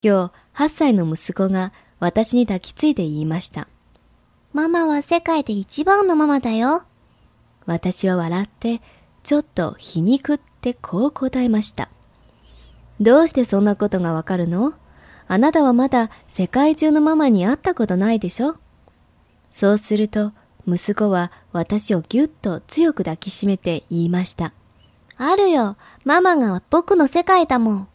今日8歳の息子が私に抱きついて言いました。ママは世界で一番のママだよ。私は笑って、ちょっと皮肉ってこう答えました。どうしてそんなことがわかるの？あなたはまだ世界中のママに会ったことないでしょ？そうすると、息子は私をぎゅっと強く抱きしめて言いました。あるよ。ママが僕の世界だもん。